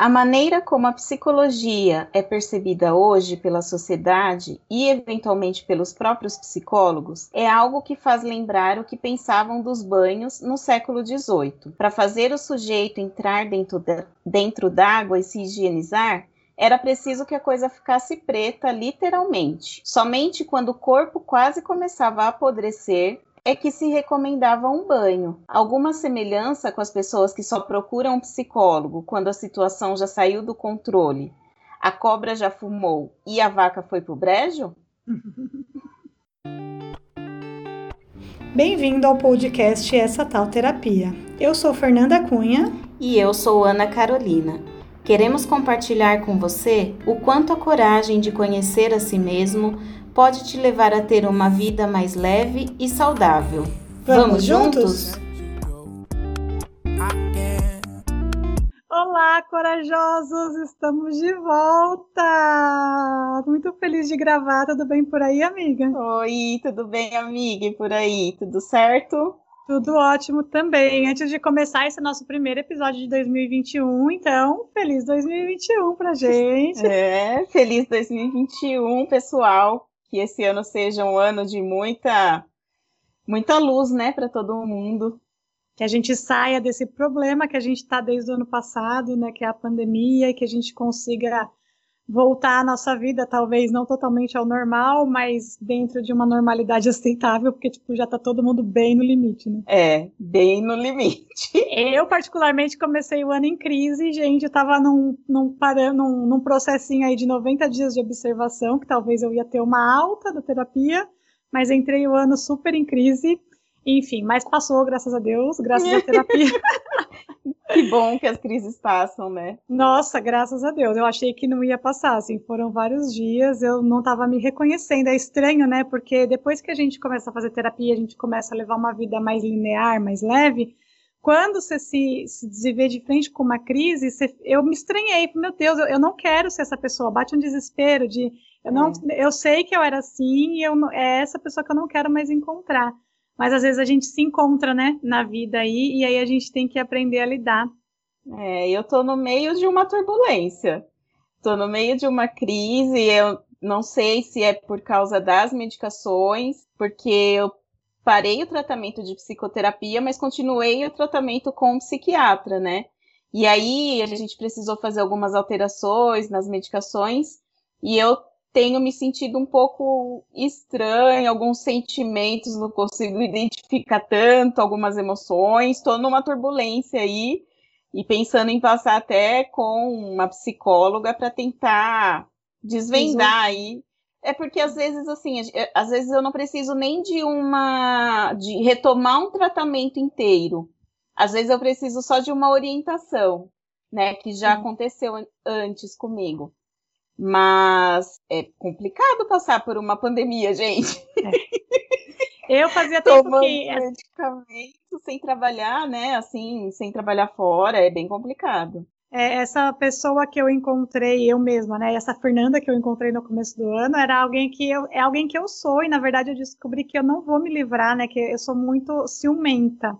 A maneira como a psicologia é percebida hoje pela sociedade e, eventualmente, pelos próprios psicólogos é algo que faz lembrar o que pensavam dos banhos no século XVIII. Para fazer o sujeito entrar dentro d'água e se higienizar, era preciso que a coisa ficasse preta, literalmente. Somente quando o corpo quase começava a apodrecer é que se recomendava um banho. Alguma semelhança com as pessoas que só procuram um psicólogo quando a situação já saiu do controle, a cobra já fumou e a vaca foi pro brejo? Bem-vindo ao podcast Essa Tal Terapia. Eu sou Fernanda Cunha. E eu sou Ana Carolina. Queremos compartilhar com você o quanto a coragem de conhecer a si mesmo pode te levar a ter uma vida mais leve e saudável. Vamos, Vamos juntos? Olá, corajosos! Estamos de volta! Muito feliz de gravar. Tudo bem por aí, amiga? Oi, tudo bem, amiga? E por aí? Tudo certo? Tudo ótimo também. Antes de começar esse nosso primeiro episódio de 2021, então, feliz 2021 pra gente. É, feliz 2021, pessoal que esse ano seja um ano de muita muita luz, né, para todo mundo. Que a gente saia desse problema que a gente está desde o ano passado, né, que é a pandemia, e que a gente consiga voltar à nossa vida, talvez não totalmente ao normal, mas dentro de uma normalidade aceitável, porque tipo, já está todo mundo bem no limite, né? É, bem no limite. Eu, particularmente, comecei o ano em crise, gente, eu estava num, num, num, num processinho aí de 90 dias de observação, que talvez eu ia ter uma alta da terapia, mas entrei o ano super em crise, enfim, mas passou, graças a Deus, graças à terapia. Que bom que as crises passam, né? Nossa, graças a Deus. Eu achei que não ia passar, assim, foram vários dias, eu não estava me reconhecendo. É estranho, né? Porque depois que a gente começa a fazer terapia, a gente começa a levar uma vida mais linear, mais leve. Quando você se, se vê de frente com uma crise, você, eu me estranhei. Meu Deus, eu, eu, não quero ser essa pessoa. Bate um desespero de. Eu, não, é. eu sei que eu era assim e eu, é essa pessoa que eu não quero mais encontrar mas às vezes a gente se encontra, né, na vida aí, e aí a gente tem que aprender a lidar. É, eu tô no meio de uma turbulência, tô no meio de uma crise, eu não sei se é por causa das medicações, porque eu parei o tratamento de psicoterapia, mas continuei o tratamento com um psiquiatra, né? E aí a gente precisou fazer algumas alterações nas medicações, e eu tenho me sentido um pouco estranho, alguns sentimentos não consigo identificar tanto, algumas emoções, estou numa turbulência aí e pensando em passar até com uma psicóloga para tentar desvendar aí. É porque às vezes assim, às vezes eu não preciso nem de uma de retomar um tratamento inteiro. Às vezes eu preciso só de uma orientação, né, que já aconteceu antes comigo. Mas é complicado passar por uma pandemia, gente. É. Eu fazia tempo Tomando que medicamento sem trabalhar, né? Assim, sem trabalhar fora, é bem complicado. É, essa pessoa que eu encontrei, eu mesma, né? Essa Fernanda que eu encontrei no começo do ano, era alguém que eu, é alguém que eu sou, e na verdade eu descobri que eu não vou me livrar, né? Que eu sou muito ciumenta.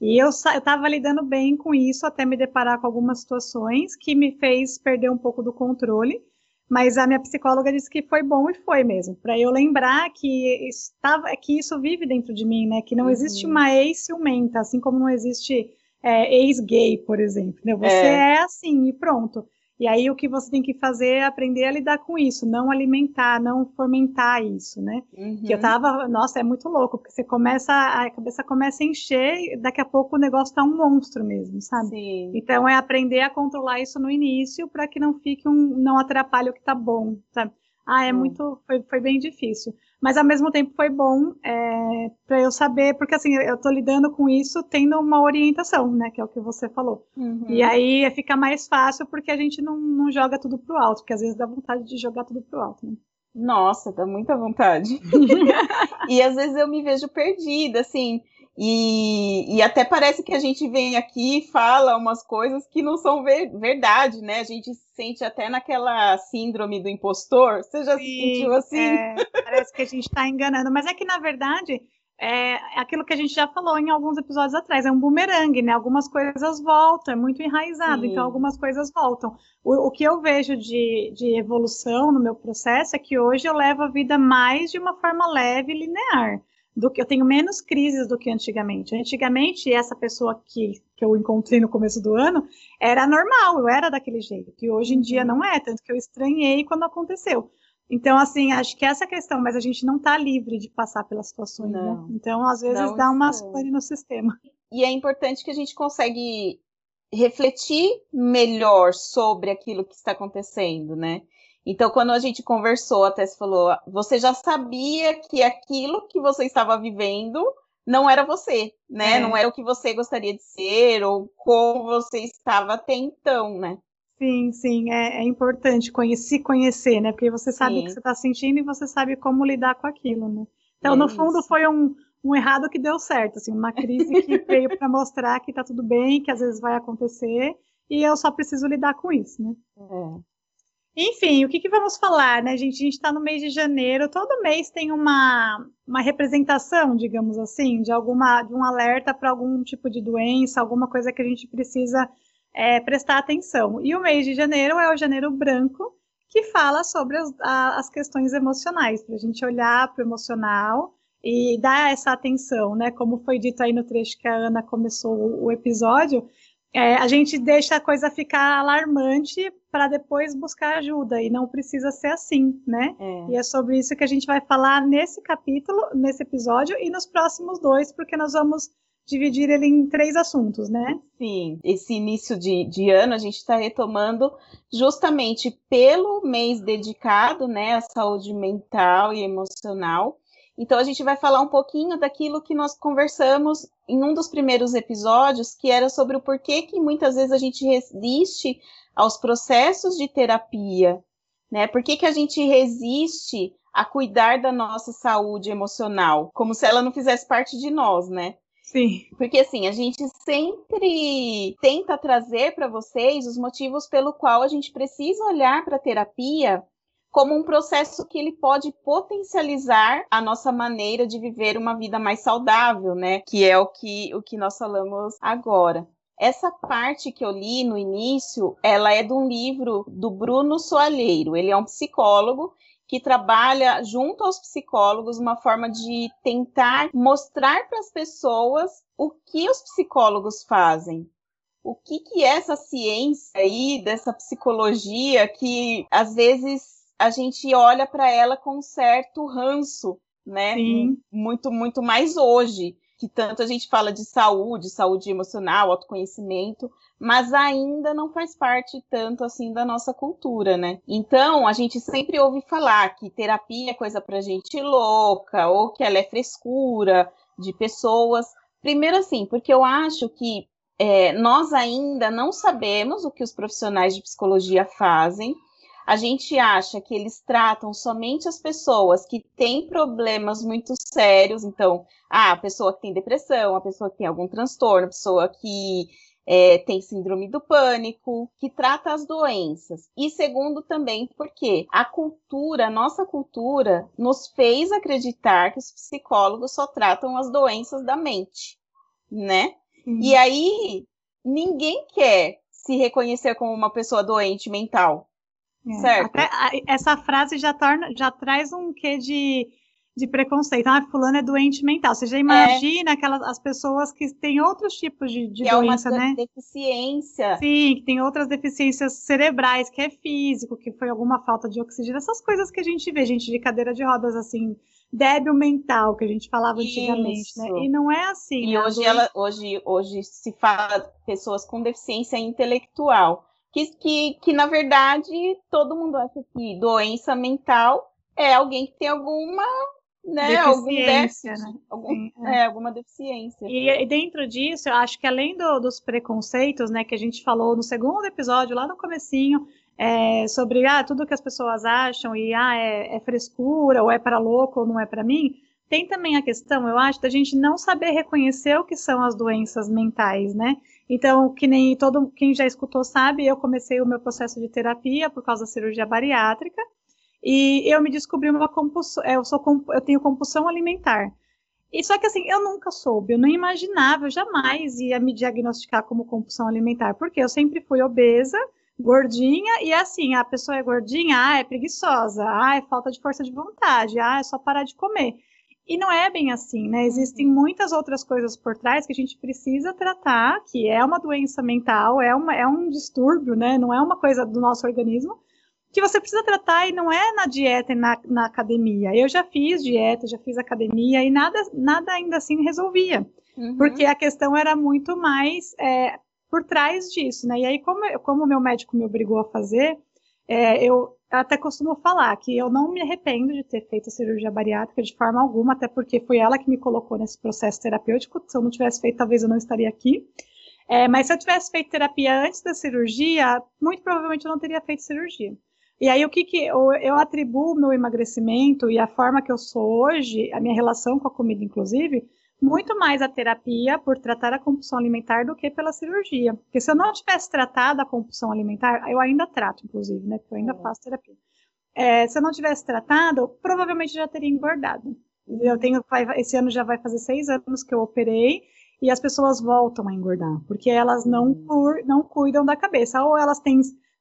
E eu estava lidando bem com isso até me deparar com algumas situações que me fez perder um pouco do controle. Mas a minha psicóloga disse que foi bom e foi mesmo, para eu lembrar que estava, que isso vive dentro de mim, né? Que não uhum. existe uma ex ciumenta, assim como não existe é, ex-gay, por exemplo. Né? Você é. é assim e pronto. E aí o que você tem que fazer é aprender a lidar com isso, não alimentar, não fomentar isso, né? Uhum. Que eu uhum. tava, nossa, é muito louco, porque você começa, a cabeça começa a encher, daqui a pouco o negócio tá um monstro mesmo, sabe? Sim. Então é aprender a controlar isso no início para que não fique um, não atrapalhe o que tá bom, sabe? Ah, é hum. muito, foi, foi bem difícil mas ao mesmo tempo foi bom é, para eu saber, porque assim, eu estou lidando com isso tendo uma orientação, né, que é o que você falou. Uhum. E aí fica mais fácil porque a gente não, não joga tudo pro alto, porque às vezes dá vontade de jogar tudo pro alto, né? Nossa, dá muita vontade. e às vezes eu me vejo perdida, assim, e, e, até parece que a gente vem aqui e fala umas coisas que não são ver, verdade, né? A gente se sente até naquela síndrome do impostor. Você já Sim, se sentiu assim? É, parece que a gente está enganando. Mas é que, na verdade, é aquilo que a gente já falou em alguns episódios atrás, é um bumerangue, né? Algumas coisas voltam, é muito enraizado, Sim. então algumas coisas voltam. O, o, que eu vejo de, de evolução no meu processo é que hoje eu levo a vida mais de uma forma leve e linear. Do que eu tenho menos crises do que antigamente. Antigamente, essa pessoa que, que eu encontrei no começo do ano era normal, eu era daquele jeito. E hoje em dia uhum. não é, tanto que eu estranhei quando aconteceu. Então, assim, acho que essa questão, mas a gente não está livre de passar pelas situações, né? não, né? Então, às vezes, dá uma pane no sistema. E é importante que a gente consegue refletir melhor sobre aquilo que está acontecendo, né? Então, quando a gente conversou, até se falou, você já sabia que aquilo que você estava vivendo não era você, né? É. Não era o que você gostaria de ser ou como você estava até então, né? Sim, sim, é, é importante conhecer, conhecer, né? Porque você sabe sim. o que você está sentindo e você sabe como lidar com aquilo, né? Então, é no fundo, isso. foi um, um errado que deu certo, assim, uma crise que veio para mostrar que está tudo bem, que às vezes vai acontecer, e eu só preciso lidar com isso, né? É. Enfim, o que, que, vamos falar, né, gente? A gente está no mês de janeiro, todo mês tem uma, uma representação, digamos assim, de alguma de um alerta para algum tipo de doença, alguma coisa que a gente precisa é, prestar atenção. E o mês de janeiro é o janeiro branco, que fala sobre as, a, as questões emocionais, para a gente olhar para o emocional e dar essa atenção, né? Como foi dito aí no trecho que a Ana começou o, o episódio, é, a gente deixa a coisa ficar alarmante para depois buscar ajuda, e não precisa ser assim, né? É. E é sobre isso que a gente vai falar nesse capítulo, nesse episódio, e nos próximos dois, porque nós vamos dividir ele em três assuntos, né? Sim, esse início de, de ano a gente está retomando justamente pelo mês dedicado né, à saúde mental e emocional. Então a gente vai falar um pouquinho daquilo que nós conversamos em um dos primeiros episódios, que era sobre o porquê que muitas vezes a gente resiste aos processos de terapia, né? Por que, que a gente resiste a cuidar da nossa saúde emocional, como se ela não fizesse parte de nós, né? Sim. Porque assim, a gente sempre tenta trazer para vocês os motivos pelo qual a gente precisa olhar para a terapia como um processo que ele pode potencializar a nossa maneira de viver uma vida mais saudável, né? Que é o que, o que nós falamos agora. Essa parte que eu li no início, ela é de um livro do Bruno Soalheiro. Ele é um psicólogo que trabalha junto aos psicólogos uma forma de tentar mostrar para as pessoas o que os psicólogos fazem. O que, que é essa ciência aí, dessa psicologia que às vezes a gente olha para ela com um certo ranço, né? Sim. Muito, muito mais hoje que tanto a gente fala de saúde, saúde emocional, autoconhecimento, mas ainda não faz parte tanto assim da nossa cultura, né? Então, a gente sempre ouve falar que terapia é coisa pra gente louca, ou que ela é frescura de pessoas. Primeiro, assim, porque eu acho que é, nós ainda não sabemos o que os profissionais de psicologia fazem, a gente acha que eles tratam somente as pessoas que têm problemas muito sérios, então, ah, a pessoa que tem depressão, a pessoa que tem algum transtorno, a pessoa que é, tem síndrome do pânico, que trata as doenças. E segundo também porque a cultura, a nossa cultura, nos fez acreditar que os psicólogos só tratam as doenças da mente, né? Uhum. E aí ninguém quer se reconhecer como uma pessoa doente mental. É, certo. Até, essa frase já, torna, já traz um quê de, de preconceito. Ah, fulano é doente mental. Você já imagina é. aquelas as pessoas que têm outros tipos de, de doença, é uma né? deficiência. Sim, que tem outras deficiências cerebrais, que é físico, que foi alguma falta de oxigênio, essas coisas que a gente vê, gente de cadeira de rodas assim, débil mental, que a gente falava Isso. antigamente, né? E não é assim. E né? hoje, ela, hoje, hoje se fala pessoas com deficiência intelectual que, que, que na verdade todo mundo acha que doença mental é alguém que tem alguma né, algum déficit, né? Algum, é. é. alguma deficiência. E, e, dentro disso, eu acho que além do, dos preconceitos, né, que a gente falou no segundo episódio, lá no comecinho, é, sobre ah, tudo que as pessoas acham e ah, é, é frescura, ou é para louco, ou não é para mim, tem também a questão, eu acho, da gente não saber reconhecer o que são as doenças mentais, né? Então, que nem todo quem já escutou sabe, eu comecei o meu processo de terapia por causa da cirurgia bariátrica e eu me descobri uma compulsão, é, eu, sou, eu tenho compulsão alimentar. E só que assim, eu nunca soube, eu não imaginava, eu jamais ia me diagnosticar como compulsão alimentar, porque eu sempre fui obesa, gordinha, e assim, a pessoa é gordinha, ah, é preguiçosa, ah, é falta de força de vontade, ah, é só parar de comer. E não é bem assim, né? Existem uhum. muitas outras coisas por trás que a gente precisa tratar, que é uma doença mental, é, uma, é um distúrbio, né? Não é uma coisa do nosso organismo, que você precisa tratar e não é na dieta e na, na academia. Eu já fiz dieta, já fiz academia e nada, nada ainda assim resolvia. Uhum. Porque a questão era muito mais é, por trás disso, né? E aí, como, como o meu médico me obrigou a fazer, é, eu até costumo falar que eu não me arrependo de ter feito a cirurgia bariátrica de forma alguma, até porque foi ela que me colocou nesse processo terapêutico. Se eu não tivesse feito, talvez eu não estaria aqui. É, mas se eu tivesse feito terapia antes da cirurgia, muito provavelmente eu não teria feito cirurgia. E aí, o que, que eu, eu atribuo meu emagrecimento e a forma que eu sou hoje, a minha relação com a comida, inclusive, muito mais a terapia por tratar a compulsão alimentar do que pela cirurgia. Porque se eu não tivesse tratado a compulsão alimentar, eu ainda trato, inclusive, né? Porque eu ainda é. faço terapia. É, se eu não tivesse tratado, provavelmente já teria engordado. Eu tenho, esse ano já vai fazer seis anos que eu operei e as pessoas voltam a engordar, porque elas não, hum. não cuidam da cabeça. Ou elas têm,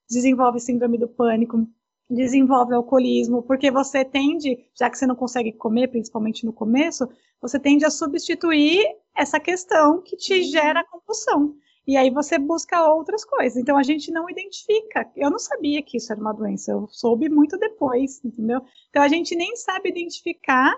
desenvolvem síndrome do pânico, desenvolve alcoolismo, porque você tende, já que você não consegue comer, principalmente no começo, você tende a substituir essa questão que te uhum. gera compulsão. E aí você busca outras coisas. Então a gente não identifica. Eu não sabia que isso era uma doença, eu soube muito depois, entendeu? Então a gente nem sabe identificar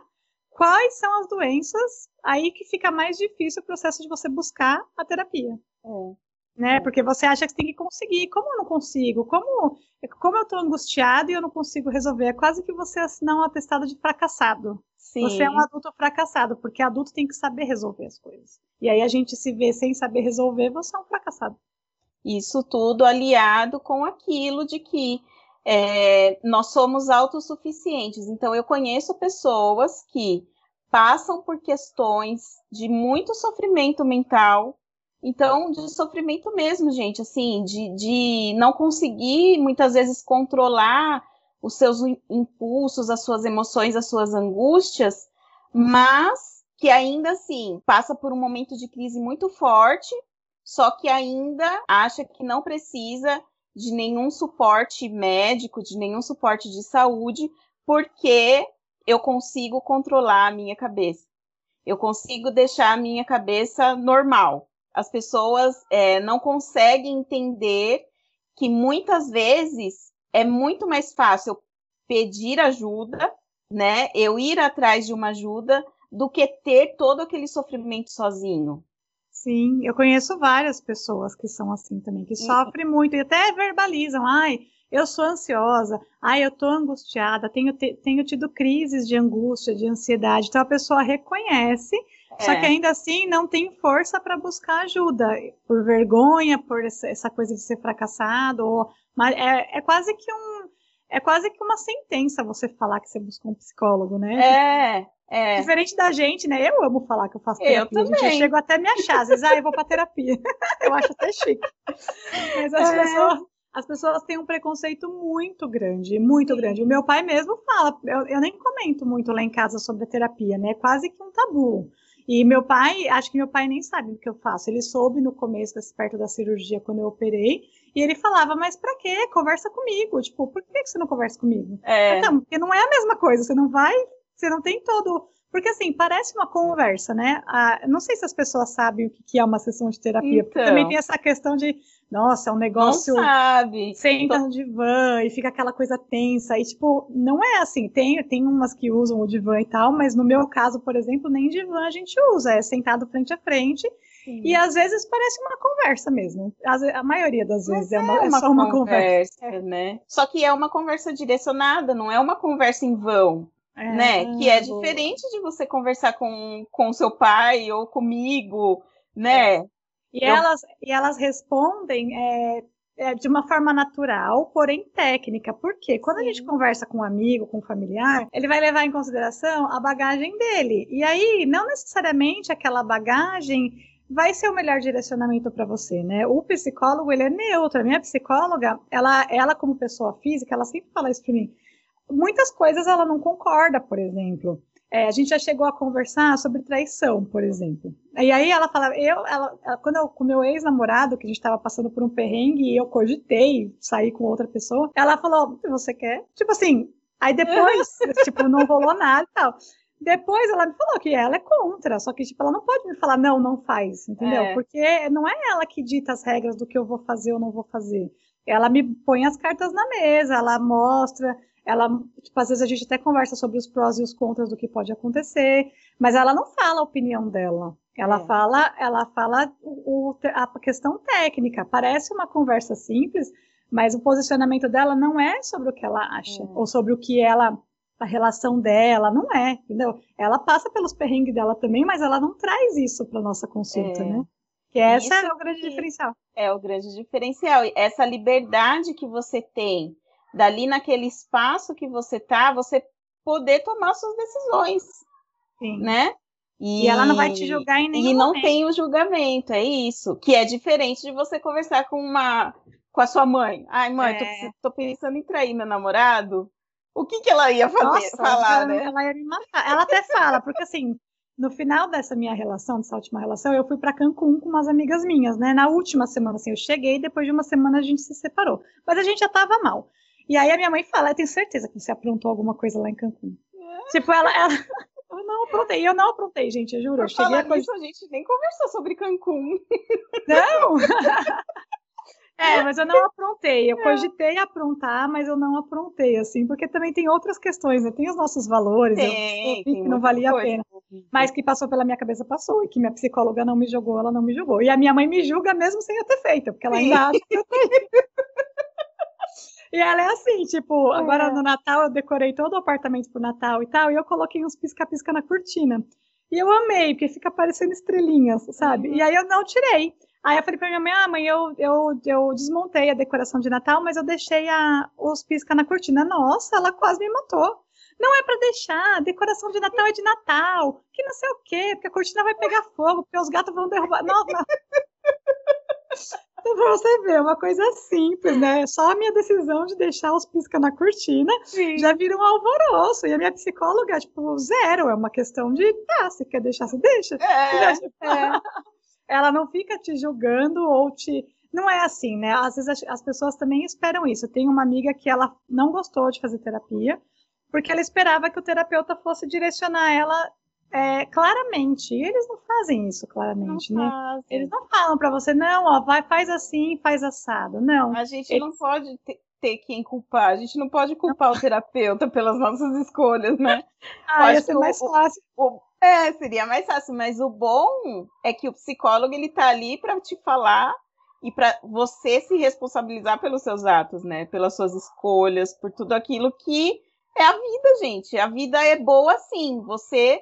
quais são as doenças, aí que fica mais difícil o processo de você buscar a terapia. É né? Porque você acha que você tem que conseguir. Como eu não consigo? Como, como eu estou angustiado e eu não consigo resolver? É quase que você assinar um atestado de fracassado. Sim. Você é um adulto fracassado, porque adulto tem que saber resolver as coisas. E aí a gente se vê sem saber resolver, você é um fracassado. Isso tudo aliado com aquilo de que é, nós somos autossuficientes. Então, eu conheço pessoas que passam por questões de muito sofrimento mental, então, de sofrimento mesmo, gente, assim, de, de não conseguir muitas vezes controlar os seus impulsos, as suas emoções, as suas angústias, mas que ainda assim passa por um momento de crise muito forte, só que ainda acha que não precisa de nenhum suporte médico, de nenhum suporte de saúde, porque eu consigo controlar a minha cabeça. Eu consigo deixar a minha cabeça normal as pessoas é, não conseguem entender que muitas vezes é muito mais fácil pedir ajuda, né? Eu ir atrás de uma ajuda do que ter todo aquele sofrimento sozinho. Sim, eu conheço várias pessoas que são assim também, que uhum. sofrem muito e até verbalizam, ai, eu sou ansiosa, ai, eu tô angustiada, tenho, tenho tido crises de angústia, de ansiedade. Então a pessoa reconhece só que é. ainda assim não tem força para buscar ajuda, por vergonha, por essa coisa de ser fracassado, ou, mas é, é quase que um é quase que uma sentença você falar que você buscou um psicólogo, né? É, é. Diferente da gente, né? Eu amo falar que eu faço terapia. Eu também. eu chego até a me achar. Às vezes, ah, eu vou pra terapia. eu acho até chique. Mas as, é. pessoas, as pessoas têm um preconceito muito grande, muito Sim. grande. O meu pai mesmo fala, eu, eu nem comento muito lá em casa sobre a terapia, né? É quase que um tabu. E meu pai, acho que meu pai nem sabe o que eu faço. Ele soube no começo, perto da cirurgia, quando eu operei, e ele falava, mas pra quê? Conversa comigo. Tipo, por que você não conversa comigo? É. Então, porque não é a mesma coisa, você não vai, você não tem todo porque assim, parece uma conversa, né? Ah, não sei se as pessoas sabem o que é uma sessão de terapia, então, porque também tem essa questão de, nossa, é um negócio. Não sabe. Senta no divã e fica aquela coisa tensa. E, tipo, não é assim. Tem, tem umas que usam o divã e tal, mas no meu caso, por exemplo, nem divã a gente usa. É sentado frente a frente. Sim. E às vezes parece uma conversa mesmo. A, maioria das vezes é, uma, é, uma, é só uma conversa, conversa. né? Só que é uma conversa direcionada, não é uma conversa em vão. É, né? Que é diferente de você conversar com o seu pai ou comigo, né? É. E, Eu... elas, e elas respondem é, é, de uma forma natural, porém técnica. Porque quando a gente conversa com um amigo, com um familiar, ele vai levar em consideração a bagagem dele. E aí, não necessariamente aquela bagagem vai ser o melhor direcionamento para você, né? O psicólogo, ele é neutro. A minha psicóloga, ela, ela como pessoa física, ela sempre fala isso para mim muitas coisas ela não concorda, por exemplo. É, a gente já chegou a conversar sobre traição, por exemplo. E aí ela falava, eu, ela, ela quando eu com meu ex-namorado, que a gente estava passando por um perrengue e eu cogitei sair com outra pessoa, ela falou, você quer? Tipo assim, aí depois, tipo, não rolou nada e tal. Depois ela me falou que ela é contra, só que tipo, ela não pode me falar não, não faz, entendeu? É. Porque não é ela que dita as regras do que eu vou fazer ou não vou fazer. Ela me põe as cartas na mesa, ela mostra, ela, tipo, às vezes a gente até conversa sobre os prós e os contras do que pode acontecer, mas ela não fala a opinião dela. Ela é. fala, ela fala o, a questão técnica. Parece uma conversa simples, mas o posicionamento dela não é sobre o que ela acha é. ou sobre o que ela a relação dela, não é, entendeu? Ela passa pelos perrengues dela também, mas ela não traz isso para nossa consulta, é. né? Que essa isso é o grande diferencial. É o grande diferencial. Essa liberdade que você tem dali naquele espaço que você tá, você poder tomar suas decisões, Sim. né? E, e, ela não vai te julgar em nenhum E não momento. tem o julgamento, é isso. Que é diferente de você conversar com uma com a sua mãe. Ai, mãe, é. tô, tô, pensando em trair meu namorado. O que que ela ia fazer, Nossa, falar, ela, né? Ela ia me matar. Ela até fala, porque assim, no final dessa minha relação, dessa última relação, eu fui para Cancún com umas amigas minhas, né? Na última semana, assim, eu cheguei, depois de uma semana a gente se separou. Mas a gente já tava mal. E aí a minha mãe fala, eu tenho certeza que você aprontou alguma coisa lá em Cancún. É. Tipo, ela, ela... Eu não aprontei, eu não aprontei, gente, eu juro. Por cheguei a, coisa... a gente nem conversou sobre Cancún. Não! É, mas eu não aprontei. Eu é. cogitei aprontar, mas eu não aprontei, assim, porque também tem outras questões, né? Tem os nossos valores, tem, eu, que não valia a pena. Mas que passou pela minha cabeça, passou. E que minha psicóloga não me julgou, ela não me julgou. E a minha mãe me julga mesmo sem eu ter feito, porque ela ainda acha que eu tenho. E ela é assim, tipo, é. agora no Natal eu decorei todo o apartamento pro Natal e tal, e eu coloquei uns pisca-pisca na cortina. E eu amei, porque fica parecendo estrelinhas, sabe? Uhum. E aí eu não tirei. Aí eu falei pra minha mãe, ah, mãe, eu, eu, eu desmontei a decoração de Natal, mas eu deixei a, os pisca na cortina. Nossa, ela quase me matou. Não é para deixar, a decoração de Natal é de Natal, que não sei o quê, porque a cortina vai pegar fogo, porque os gatos vão derrubar. Não. Então, pra você ver, é uma coisa simples, né? Só a minha decisão de deixar os pisca na cortina Sim. já vira um alvoroço. E a minha psicóloga, tipo, zero. É uma questão de, tá, se quer deixar, você deixa. É, tipo, é. Ela não fica te julgando ou te. Não é assim, né? Às vezes as pessoas também esperam isso. Eu tenho uma amiga que ela não gostou de fazer terapia, porque ela esperava que o terapeuta fosse direcionar ela é, claramente. E eles não fazem isso claramente, não né? Fazem. Eles não falam para você, não, ó, vai, faz assim, faz assado. Não. A gente eles... não pode ter, ter quem culpar. A gente não pode culpar não. o terapeuta pelas nossas escolhas, né? ah, ia ser mais fácil. O, é, seria mais fácil, mas o bom é que o psicólogo ele tá ali para te falar e para você se responsabilizar pelos seus atos, né? Pelas suas escolhas, por tudo aquilo que é a vida, gente. A vida é boa sim. Você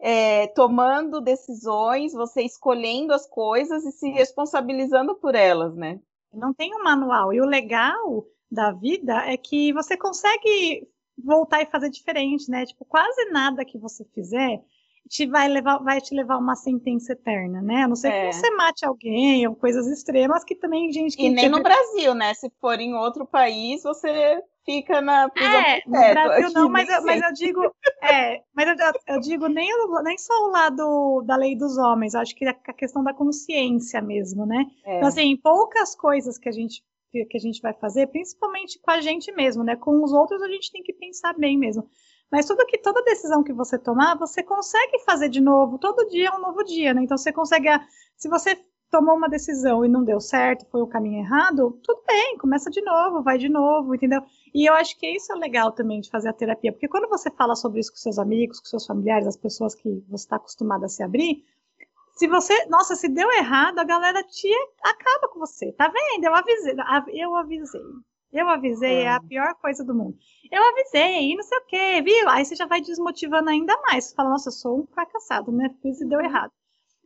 é, tomando decisões, você escolhendo as coisas e se responsabilizando por elas, né? Não tem um manual. E o legal da vida é que você consegue voltar e fazer diferente, né? Tipo, quase nada que você fizer te vai levar, vai te levar uma sentença eterna, né? A não ser é. que você mate alguém ou coisas extremas que também gente que E nem no Brasil, né? Se for em outro país, você fica na prisão é, no Brasil não, mas eu, mas eu digo, é, mas eu, eu, digo nem, nem só o lado da lei dos homens, acho que a questão da consciência mesmo, né? É. Então, assim, poucas coisas que a gente que a gente vai fazer, principalmente com a gente mesmo, né? Com os outros a gente tem que pensar bem mesmo. Mas tudo que toda decisão que você tomar, você consegue fazer de novo. Todo dia é um novo dia, né? Então você consegue. Se você tomou uma decisão e não deu certo, foi o caminho errado, tudo bem, começa de novo, vai de novo, entendeu? E eu acho que isso é legal também de fazer a terapia, porque quando você fala sobre isso com seus amigos, com seus familiares, as pessoas que você está acostumado a se abrir, se você, nossa, se deu errado, a galera te acaba com você. Tá vendo? Eu avisei, eu avisei. Eu avisei, é. é a pior coisa do mundo. Eu avisei, e não sei o quê, viu? Aí você já vai desmotivando ainda mais. Você fala, nossa, eu sou um fracassado, né? Fiz e deu errado.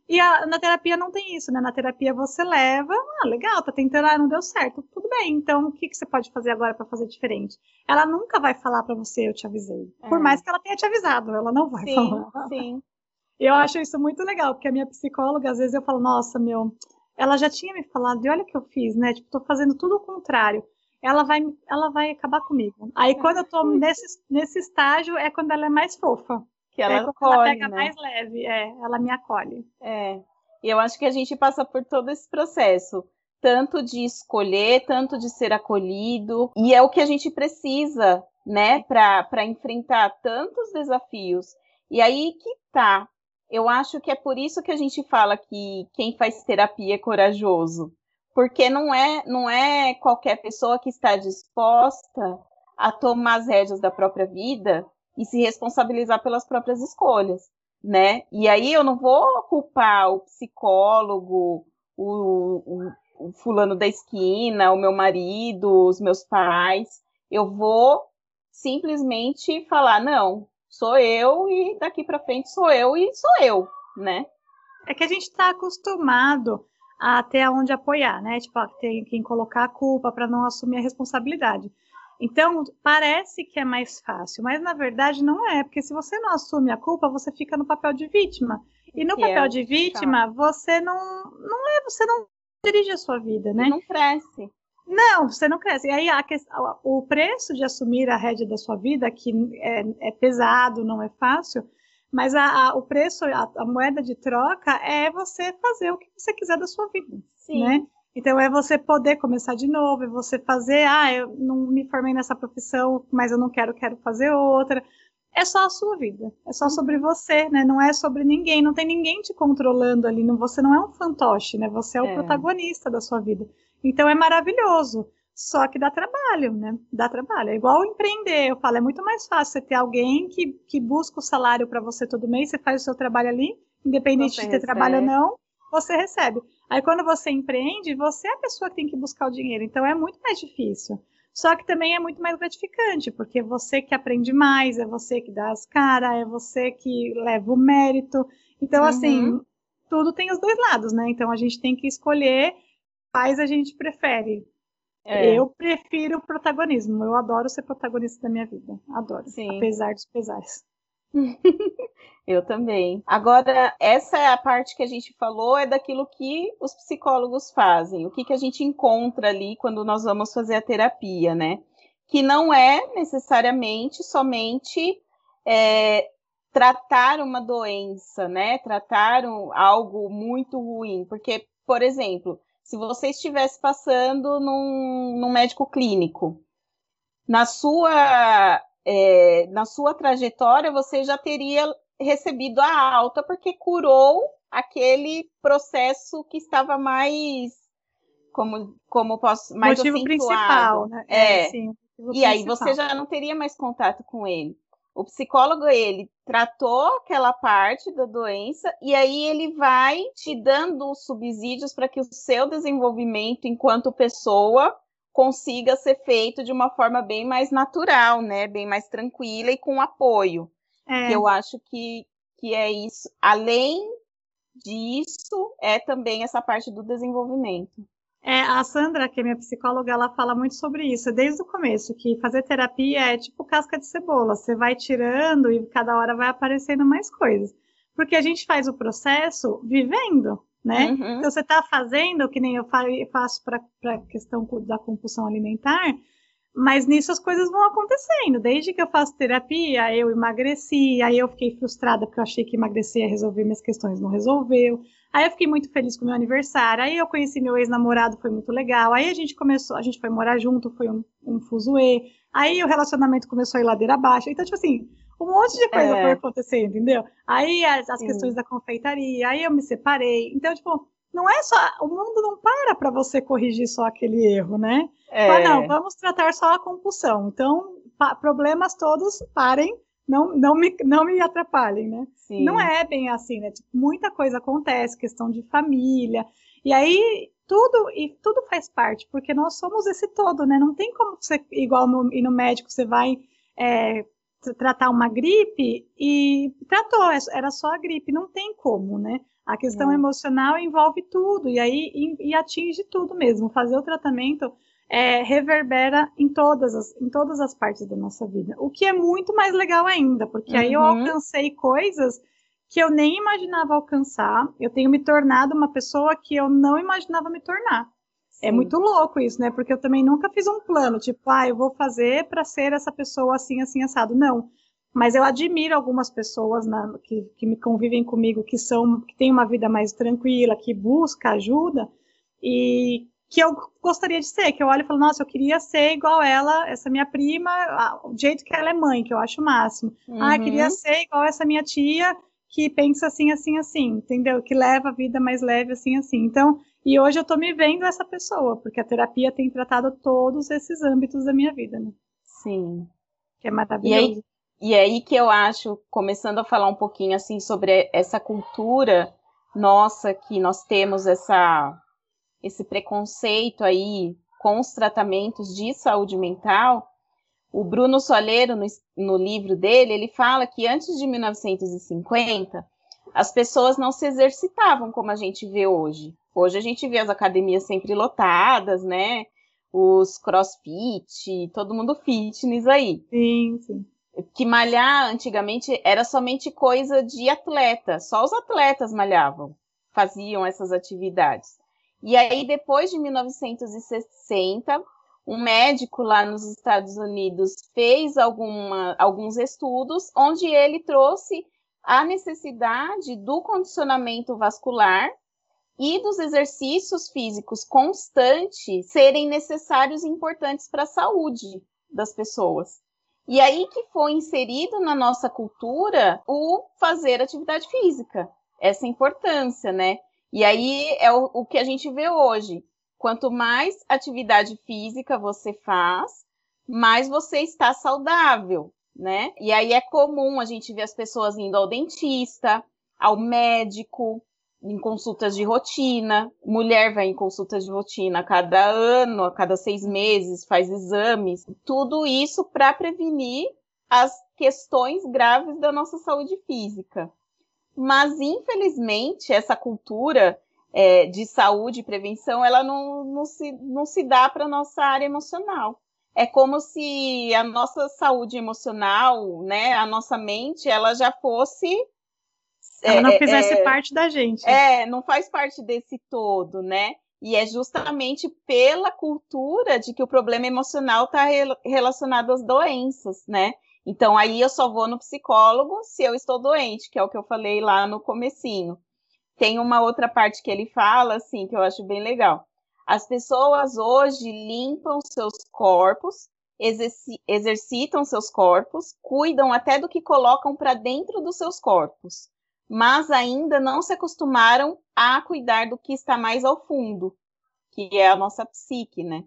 E a, na terapia não tem isso, né? Na terapia você leva, ah, legal, tá tentando, ah, não deu certo. Tudo bem, então o que, que você pode fazer agora para fazer diferente? Ela nunca vai falar para você, eu te avisei. É. Por mais que ela tenha te avisado, ela não vai sim, falar. Sim. Eu acho isso muito legal, porque a minha psicóloga, às vezes eu falo, nossa, meu, ela já tinha me falado, e olha o que eu fiz, né? Tipo, tô fazendo tudo o contrário ela vai, ela vai acabar comigo. Aí quando eu tô nesse, nesse estágio é quando ela é mais fofa. Que ela é, acolhe, ela pega né? mais leve, é, ela me acolhe. É. E eu acho que a gente passa por todo esse processo, tanto de escolher, tanto de ser acolhido, e é o que a gente precisa, né, para enfrentar tantos desafios. E aí que tá. Eu acho que é por isso que a gente fala que quem faz terapia é corajoso, porque não é não é qualquer pessoa que está disposta a tomar as rédeas da própria vida e se responsabilizar pelas próprias escolhas, né? E aí eu não vou culpar o psicólogo, o, o, o fulano da esquina, o meu marido, os meus pais. Eu vou simplesmente falar, não, sou eu e daqui para frente sou eu e sou eu, né? É que a gente está acostumado a ter onde apoiar, né? Tipo, tem quem colocar a culpa para não assumir a responsabilidade. Então, parece que é mais fácil, mas na verdade não é, porque se você não assume a culpa, você fica no papel de vítima. E no que papel é de vítima, você não, não é, você não dirige a sua vida, né? Não cresce. Não, você não cresce. E aí a, o preço de assumir a rédea da sua vida, que é, é pesado, não é fácil, mas a, a, o preço, a, a, moeda de troca é você fazer o que você quiser da sua vida, Sim. né? Então é você poder começar de novo, é você fazer, ah, eu não me formei nessa profissão, mas eu não quero, quero fazer outra. É só a sua vida, é só sobre você, né? Não é sobre ninguém, não tem ninguém te controlando ali, não, você não é um fantoche, né? Você é o é. protagonista da sua vida. Então é maravilhoso, só que dá trabalho, né? Dá trabalho. É igual empreender, eu falo, é muito mais fácil você ter alguém que, que busca o salário para você todo mês, você faz o seu trabalho ali, independente você de ter recebe. trabalho ou não, você recebe. Aí quando você empreende, você é a pessoa que tem que buscar o dinheiro, então é muito mais difícil. Só que também é muito mais gratificante, porque é você que aprende mais, é você que dá as caras, é você que leva o mérito. Então, assim, uhum. assim, tudo tem os dois lados, né? Então a gente tem que escolher quais a gente prefere. É. Eu prefiro o protagonismo. Eu adoro ser protagonista da minha vida. Adoro. Sim. Apesar dos pesares. Eu também. Agora, essa é a parte que a gente falou, é daquilo que os psicólogos fazem, o que, que a gente encontra ali quando nós vamos fazer a terapia, né? Que não é necessariamente somente é, tratar uma doença, né? Tratar um, algo muito ruim. Porque, por exemplo, se você estivesse passando num, num médico clínico, na sua, é, na sua trajetória, você já teria recebido a alta porque curou aquele processo que estava mais como como posso mais motivo acentuado. principal, né? É. é sim, e aí você já não teria mais contato com ele. O psicólogo ele tratou aquela parte da doença e aí ele vai te dando subsídios para que o seu desenvolvimento enquanto pessoa consiga ser feito de uma forma bem mais natural, né? Bem mais tranquila e com apoio. É. Que eu acho que, que é isso. Além disso, é também essa parte do desenvolvimento. É, a Sandra, que é minha psicóloga, ela fala muito sobre isso desde o começo, que fazer terapia é tipo casca de cebola, você vai tirando e cada hora vai aparecendo mais coisas. Porque a gente faz o processo vivendo, né? Uhum. Então você está fazendo, que nem eu faço para a questão da compulsão alimentar, mas nisso as coisas vão acontecendo. Desde que eu faço terapia, eu emagreci, aí eu fiquei frustrada porque eu achei que emagrecer ia resolver minhas questões, não resolveu. Aí eu fiquei muito feliz com o meu aniversário. Aí eu conheci meu ex-namorado, foi muito legal. Aí a gente começou, a gente foi morar junto, foi um, um fuzuê. Aí o relacionamento começou a ir ladeira abaixo. Então, tipo assim, um monte de coisa é. foi acontecendo, entendeu? Aí as, as questões da confeitaria, aí eu me separei. Então, tipo, não é só. O mundo não para para você corrigir só aquele erro, né? É. Ah, não, vamos tratar só a compulsão. Então, problemas todos parem, não, não, me, não me atrapalhem, né? Sim. Não é bem assim, né? Tipo, muita coisa acontece, questão de família. E aí, tudo, e tudo faz parte, porque nós somos esse todo, né? Não tem como você, igual no, ir no médico, você vai é, tratar uma gripe e tratou, é, era só a gripe, não tem como, né? A questão é. emocional envolve tudo, e aí e, e, atinge tudo mesmo. Fazer o tratamento é, reverbera em todas, as, em todas as partes da nossa vida. O que é muito mais legal ainda, porque uhum. aí eu uhum. alcancei coisas que eu nem imaginava alcançar. Eu tenho me tornado uma pessoa que eu não imaginava me tornar. É muito louco isso, né? Porque eu também nunca fiz um plano, tipo, ah, eu vou fazer para ser essa pessoa assim, assim, assado. Não Mas eu admiro algumas pessoas na, que, que me convivem comigo, que são, que têm uma vida mais tranquila, que busca ajuda e que eu gostaria de ser, que eu olho e falo, nossa, eu queria ser igual ela, essa minha prima, o jeito que ela é mãe, que eu acho o máximo. Uhum. Ah, eu queria uhum. ser igual essa minha tia, que pensa assim, assim, assim, entendeu? Que leva a vida mais leve, assim, assim. Então, e hoje eu tô me vendo essa pessoa, porque a terapia tem tratado todos esses âmbitos da minha vida, né? Sim. Que é maravilhoso. E aí, e aí que eu acho, começando a falar um pouquinho assim sobre essa cultura nossa que nós temos essa esse preconceito aí com os tratamentos de saúde mental, o Bruno Soleiro, no, no livro dele, ele fala que antes de 1950, as pessoas não se exercitavam como a gente vê hoje. Hoje a gente vê as academias sempre lotadas, né? Os crossfit, todo mundo fitness aí. Sim, sim. Que malhar antigamente era somente coisa de atleta, só os atletas malhavam, faziam essas atividades. E aí, depois de 1960, um médico lá nos Estados Unidos fez alguma, alguns estudos onde ele trouxe a necessidade do condicionamento vascular e dos exercícios físicos constantes serem necessários e importantes para a saúde das pessoas. E aí que foi inserido na nossa cultura o fazer atividade física, essa importância, né? E aí é o, o que a gente vê hoje. Quanto mais atividade física você faz, mais você está saudável, né? E aí é comum a gente ver as pessoas indo ao dentista, ao médico, em consultas de rotina. Mulher vai em consultas de rotina a cada ano, a cada seis meses, faz exames. Tudo isso para prevenir as questões graves da nossa saúde física. Mas, infelizmente, essa cultura é, de saúde e prevenção, ela não, não, se, não se dá para a nossa área emocional. É como se a nossa saúde emocional, né, a nossa mente, ela já fosse ela não é, fizesse é, parte da gente. É, não faz parte desse todo, né? E é justamente pela cultura de que o problema emocional está relacionado às doenças, né? Então aí eu só vou no psicólogo se eu estou doente, que é o que eu falei lá no comecinho. Tem uma outra parte que ele fala assim, que eu acho bem legal. As pessoas hoje limpam seus corpos, exerci exercitam seus corpos, cuidam até do que colocam para dentro dos seus corpos, mas ainda não se acostumaram a cuidar do que está mais ao fundo, que é a nossa psique, né?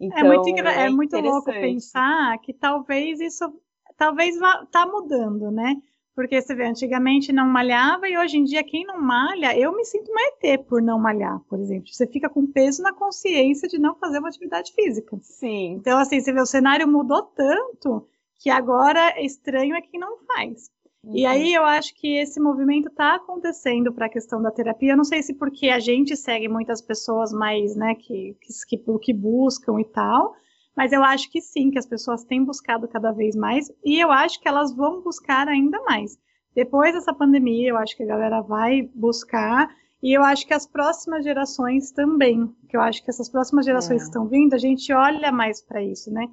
Então, é muito, então, é, é muito louco pensar que talvez isso talvez vá tá mudando, né? Porque você vê, antigamente não malhava e hoje em dia quem não malha, eu me sinto uma ET por não malhar, por exemplo. Você fica com peso na consciência de não fazer uma atividade física. Sim. Então, assim, você vê, o cenário mudou tanto que agora estranho é quem não faz. Uhum. E aí eu acho que esse movimento está acontecendo para a questão da terapia. Eu não sei se porque a gente segue muitas pessoas mais, né, que, que, que buscam e tal, mas eu acho que sim, que as pessoas têm buscado cada vez mais e eu acho que elas vão buscar ainda mais. Depois dessa pandemia, eu acho que a galera vai buscar e eu acho que as próximas gerações também, que eu acho que essas próximas gerações é. que estão vindo, a gente olha mais para isso, né?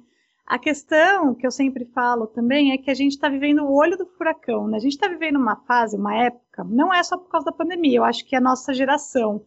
A questão que eu sempre falo também é que a gente está vivendo o olho do furacão, né? A gente está vivendo uma fase, uma época, não é só por causa da pandemia, eu acho que a nossa geração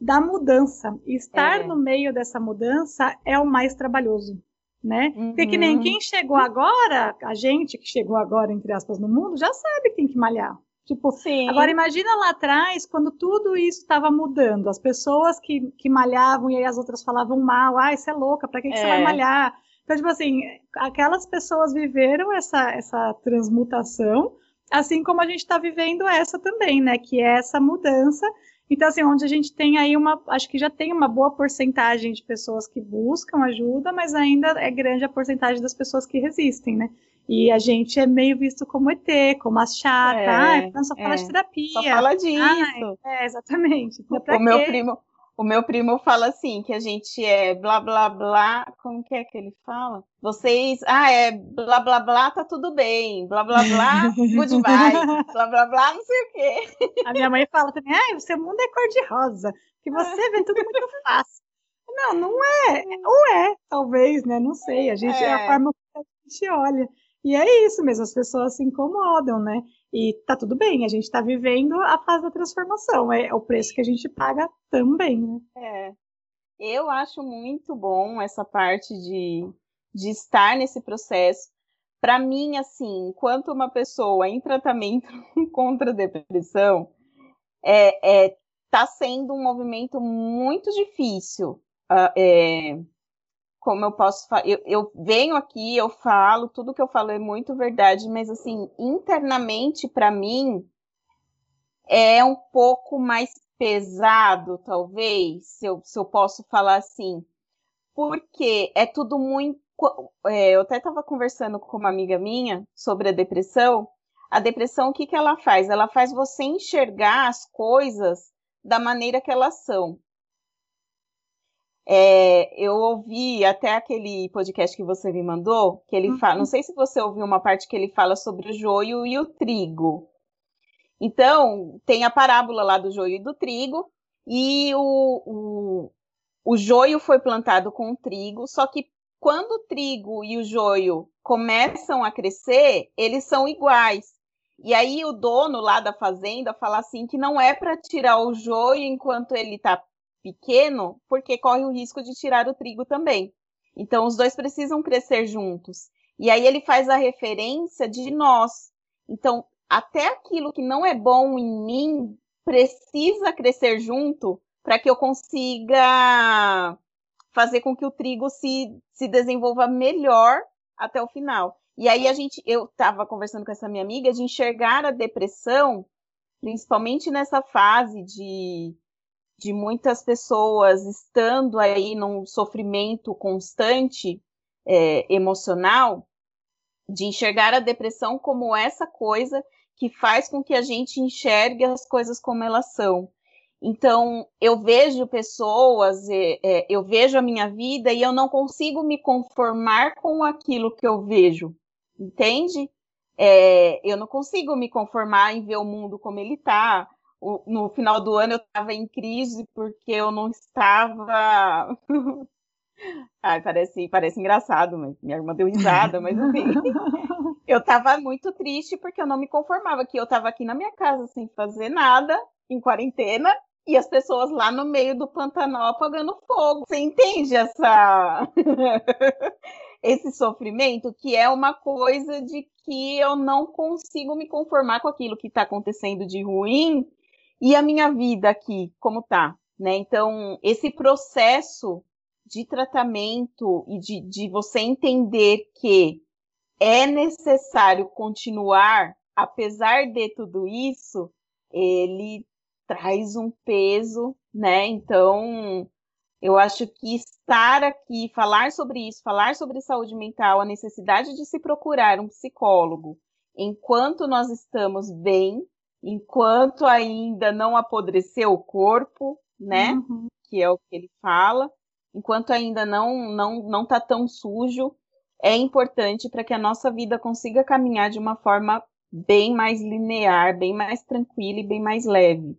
da mudança. E estar é. no meio dessa mudança é o mais trabalhoso, né? Uhum. Porque que nem uhum. quem chegou agora, a gente que chegou agora, entre aspas, no mundo, já sabe que tem que malhar. Tipo, Sim. agora imagina lá atrás, quando tudo isso estava mudando, as pessoas que, que malhavam e aí as outras falavam mal, ah, você é louca, pra que, que é. você vai é. malhar? Então, tipo assim, aquelas pessoas viveram essa, essa transmutação, assim como a gente está vivendo essa também, né? Que é essa mudança então, assim, onde a gente tem aí uma, acho que já tem uma boa porcentagem de pessoas que buscam ajuda, mas ainda é grande a porcentagem das pessoas que resistem, né? E a gente é meio visto como ET, como as chatas, é, ah, só fala é, de terapia. Só fala disso. Ah, é, exatamente. Então, o meu primo, o meu primo fala assim, que a gente é blá blá blá, como que é que ele fala? Vocês, ah, é blá blá blá, tá tudo bem, blá blá blá, goodbye, blá blá blá, não sei o quê. A minha mãe fala também, ah, o seu mundo é cor-de-rosa, que você vê tudo muito fácil. Não, não é, ou é, talvez, né, não sei, a gente, é, é a forma que a gente olha. E é isso mesmo, as pessoas se incomodam, né? E tá tudo bem, a gente está vivendo a fase da transformação, é o preço que a gente paga também, né? É. Eu acho muito bom essa parte de, de estar nesse processo. Para mim, assim, enquanto uma pessoa em tratamento contra a depressão, é, é, tá sendo um movimento muito difícil. Uh, é, como eu posso eu, eu venho aqui, eu falo, tudo que eu falo é muito verdade, mas assim, internamente para mim é um pouco mais pesado, talvez, se eu, se eu posso falar assim, porque é tudo muito. É, eu até estava conversando com uma amiga minha sobre a depressão. A depressão, o que, que ela faz? Ela faz você enxergar as coisas da maneira que elas são. É, eu ouvi até aquele podcast que você me mandou, que ele uhum. fala, não sei se você ouviu uma parte que ele fala sobre o joio e o trigo. Então, tem a parábola lá do joio e do trigo, e o, o, o joio foi plantado com o trigo, só que quando o trigo e o joio começam a crescer, eles são iguais. E aí o dono lá da fazenda fala assim que não é para tirar o joio enquanto ele está pequeno, porque corre o risco de tirar o trigo também. Então, os dois precisam crescer juntos. E aí ele faz a referência de nós. Então, até aquilo que não é bom em mim precisa crescer junto para que eu consiga fazer com que o trigo se, se desenvolva melhor até o final. E aí a gente, eu estava conversando com essa minha amiga de enxergar a depressão, principalmente nessa fase de de muitas pessoas estando aí num sofrimento constante é, emocional, de enxergar a depressão como essa coisa que faz com que a gente enxergue as coisas como elas são. Então, eu vejo pessoas, é, é, eu vejo a minha vida e eu não consigo me conformar com aquilo que eu vejo, entende? É, eu não consigo me conformar em ver o mundo como ele está, o, no final do ano eu estava em crise porque eu não estava. Ai, parece, parece engraçado, mas minha irmã deu risada, mas assim. eu estava muito triste porque eu não me conformava que eu estava aqui na minha casa sem fazer nada, em quarentena, e as pessoas lá no meio do Pantanal apagando fogo. Você entende essa esse sofrimento que é uma coisa de que eu não consigo me conformar com aquilo que está acontecendo de ruim e a minha vida aqui, como tá? Né? Então, esse processo de tratamento e de, de você entender que é necessário continuar, apesar de tudo isso, ele traz um peso, né? Então, eu acho que estar aqui, falar sobre isso, falar sobre saúde mental, a necessidade de se procurar um psicólogo enquanto nós estamos bem, enquanto ainda não apodreceu o corpo, né? Uhum. Que é o que ele fala, enquanto ainda não não não tá tão sujo, é importante para que a nossa vida consiga caminhar de uma forma bem mais linear, bem mais tranquila e bem mais leve.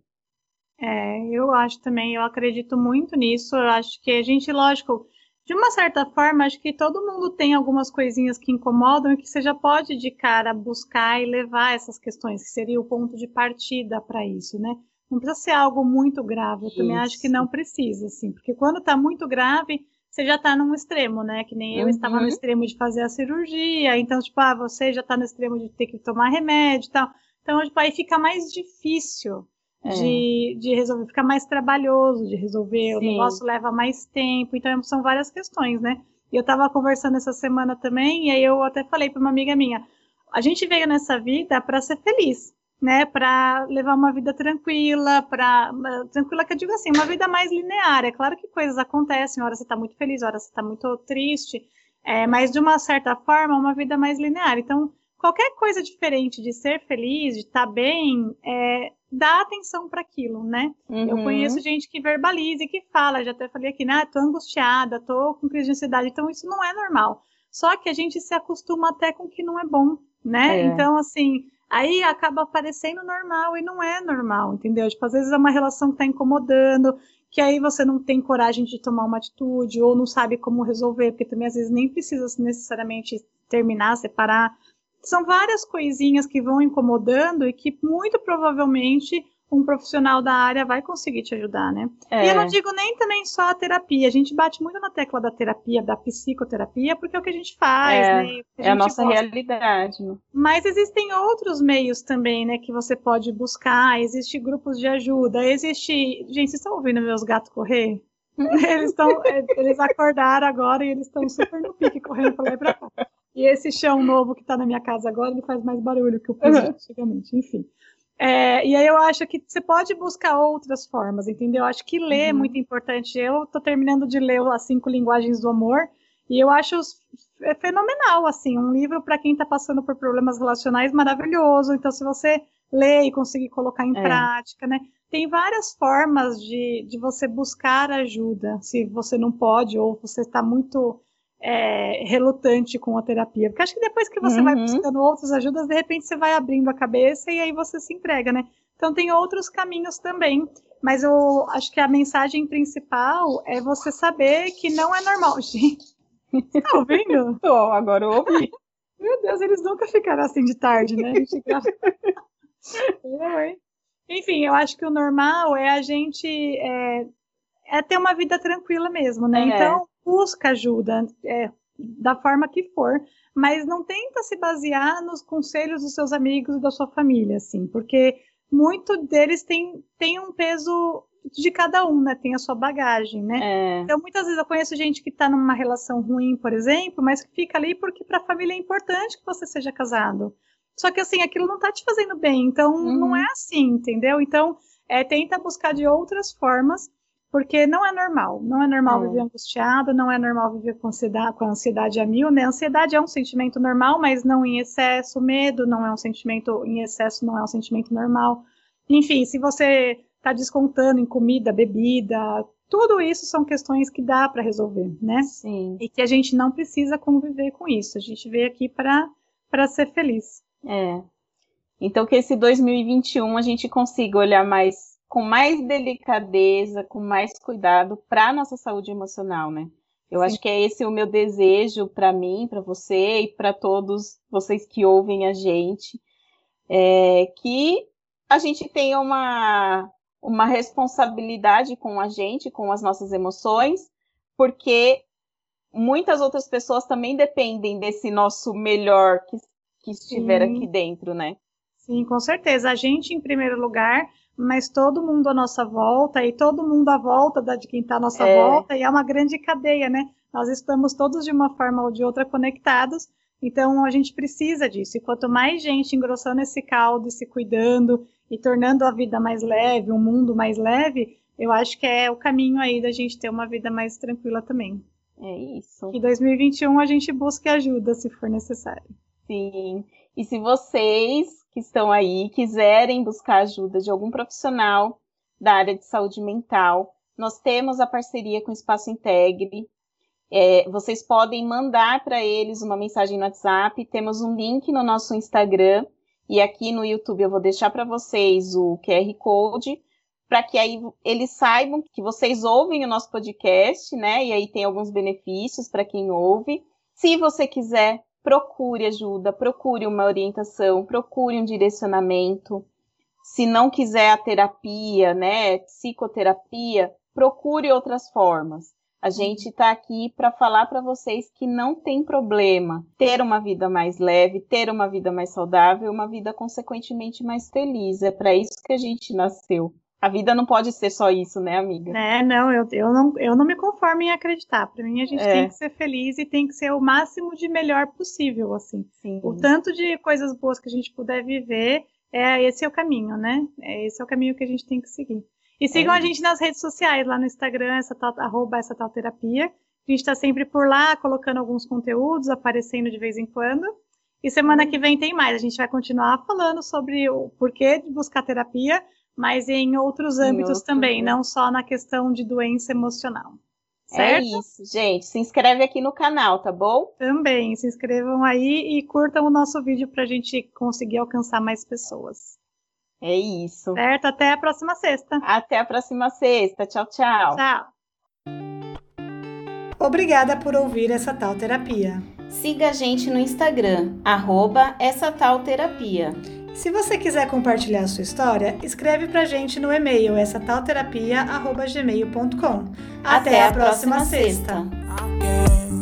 É, eu acho também, eu acredito muito nisso. Eu acho que a gente, lógico, de uma certa forma, acho que todo mundo tem algumas coisinhas que incomodam e que você já pode de cara buscar e levar essas questões, que seria o ponto de partida para isso, né? Não precisa ser algo muito grave, eu isso. também acho que não precisa, assim, porque quando está muito grave, você já está num extremo, né? Que nem eu uhum. estava no extremo de fazer a cirurgia, então, tipo, ah, você já está no extremo de ter que tomar remédio e tal. Então, tipo, aí fica mais difícil é. de, de resolver, fica mais trabalhoso de resolver, Sim. o negócio leva mais tempo, então são várias questões, né? E eu estava conversando essa semana também, e aí eu até falei para uma amiga minha, a gente veio nessa vida para ser feliz, né? Para levar uma vida tranquila, para tranquila que eu digo assim, uma vida mais linear. É claro que coisas acontecem, hora você está muito feliz, hora você está muito triste, é, mas de uma certa forma, uma vida mais linear. Então, qualquer coisa diferente de ser feliz, de estar tá bem, é, dá atenção para aquilo, né? Uhum. Eu conheço gente que verbaliza e que fala, já até falei aqui, né? Tô angustiada, tô com crise de ansiedade, então isso não é normal. Só que a gente se acostuma até com o que não é bom, né? É. Então, assim, aí acaba parecendo normal e não é normal, entendeu? Tipo, às vezes é uma relação que tá incomodando, que aí você não tem coragem de tomar uma atitude ou não sabe como resolver, porque também às vezes nem precisa necessariamente terminar, separar. São várias coisinhas que vão incomodando e que muito provavelmente um profissional da área vai conseguir te ajudar, né? É. E eu não digo nem também só a terapia. A gente bate muito na tecla da terapia, da psicoterapia, porque é o que a gente faz, é, né? A é a nossa gosta. realidade. Mas existem outros meios também, né, que você pode buscar. Existem grupos de ajuda. Existe. Gente, vocês estão ouvindo meus gatos correr? Eles estão. eles acordaram agora e eles estão super no pique correndo pra lá e pra cá. E esse chão novo que tá na minha casa agora, ele faz mais barulho que o piso uhum. antigamente. Enfim. É, e aí eu acho que você pode buscar outras formas, entendeu? Eu acho que ler é uhum. é muito importante. Eu estou terminando de ler as cinco linguagens do amor e eu acho é fenomenal, assim, um livro para quem está passando por problemas relacionais maravilhoso. Então, se você ler e conseguir colocar em é. prática, né? Tem várias formas de, de você buscar ajuda, se você não pode ou você está muito é, relutante com a terapia. Porque acho que depois que você uhum. vai buscando outras ajudas, de repente você vai abrindo a cabeça e aí você se entrega, né? Então tem outros caminhos também. Mas eu acho que a mensagem principal é você saber que não é normal, gente. Tá ouvindo? Tô, agora eu ouvi. Meu Deus, eles nunca ficaram assim de tarde, né? Enfim, eu acho que o normal é a gente é, é ter uma vida tranquila mesmo, né? É. Então, busca ajuda, é, da forma que for, mas não tenta se basear nos conselhos dos seus amigos e da sua família, assim, porque muito deles tem, tem um peso de cada um, né? Tem a sua bagagem, né? É. Então, muitas vezes eu conheço gente que está numa relação ruim, por exemplo, mas que fica ali porque para a família é importante que você seja casado. Só que assim, aquilo não está te fazendo bem, então uhum. não é assim, entendeu? Então, é, tenta buscar de outras formas porque não é normal. Não é normal é. viver angustiado, não é normal viver com ansiedade, com ansiedade a mil, né? Ansiedade é um sentimento normal, mas não em excesso. Medo não é um sentimento em excesso, não é um sentimento normal. Enfim, se você está descontando em comida, bebida, tudo isso são questões que dá para resolver, né? Sim. E que a gente não precisa conviver com isso. A gente veio aqui para ser feliz. É. Então que esse 2021 a gente consiga olhar mais com mais delicadeza, com mais cuidado para a nossa saúde emocional, né? Eu Sim. acho que é esse o meu desejo para mim, para você e para todos vocês que ouvem a gente, é que a gente tenha uma, uma responsabilidade com a gente, com as nossas emoções, porque muitas outras pessoas também dependem desse nosso melhor que, que estiver Sim. aqui dentro, né? Sim, com certeza. A gente, em primeiro lugar, mas todo mundo à nossa volta e todo mundo à volta de quem está à nossa é. volta, e é uma grande cadeia, né? Nós estamos todos de uma forma ou de outra conectados, então a gente precisa disso. E quanto mais gente engrossando esse caldo e se cuidando e tornando a vida mais leve, um mundo mais leve, eu acho que é o caminho aí da gente ter uma vida mais tranquila também. É isso. E 2021 a gente busque ajuda se for necessário. Sim. E se vocês que estão aí quiserem buscar ajuda de algum profissional da área de saúde mental, nós temos a parceria com o Espaço Integre. É, vocês podem mandar para eles uma mensagem no WhatsApp. Temos um link no nosso Instagram e aqui no YouTube eu vou deixar para vocês o QR Code para que aí eles saibam que vocês ouvem o nosso podcast, né? E aí tem alguns benefícios para quem ouve. Se você quiser procure ajuda, procure uma orientação, procure um direcionamento. Se não quiser a terapia, né, psicoterapia, procure outras formas. A gente está aqui para falar para vocês que não tem problema ter uma vida mais leve, ter uma vida mais saudável, uma vida consequentemente mais feliz. É para isso que a gente nasceu. A vida não pode ser só isso, né, amiga? É, não, eu, eu não, eu não me conformo em acreditar. Para mim, a gente é. tem que ser feliz e tem que ser o máximo de melhor possível, assim. Sim. O tanto de coisas boas que a gente puder viver, é esse é o caminho, né? É, esse é o caminho que a gente tem que seguir. E sigam é. a gente nas redes sociais, lá no Instagram, essa tal, arroba essa tal terapia. A gente está sempre por lá, colocando alguns conteúdos, aparecendo de vez em quando. E semana que vem tem mais. A gente vai continuar falando sobre o porquê de buscar terapia, mas em outros âmbitos outro, também, não só na questão de doença emocional. É certo? É isso, gente. Se inscreve aqui no canal, tá bom? Também, se inscrevam aí e curtam o nosso vídeo para a gente conseguir alcançar mais pessoas. É isso. Certo, até a próxima sexta. Até a próxima sexta. Tchau, tchau. Tchau. Obrigada por ouvir essa tal terapia. Siga a gente no Instagram, arroba essa tal terapia. Se você quiser compartilhar sua história, escreve pra gente no e-mail essa tal terapia@gmail.com. Até, Até, a próxima, próxima sexta. sexta.